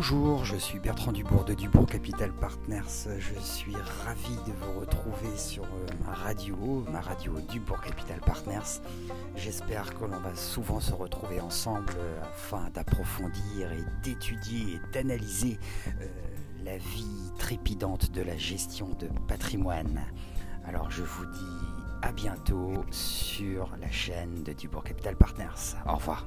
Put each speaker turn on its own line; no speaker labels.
Bonjour, je suis Bertrand Dubourg de Dubourg Capital Partners. Je suis ravi de vous retrouver sur euh, ma radio, ma radio Dubourg Capital Partners. J'espère que l'on va souvent se retrouver ensemble euh, afin d'approfondir et d'étudier et d'analyser euh, la vie trépidante de la gestion de patrimoine. Alors je vous dis à bientôt sur la chaîne de Dubourg Capital Partners. Au revoir.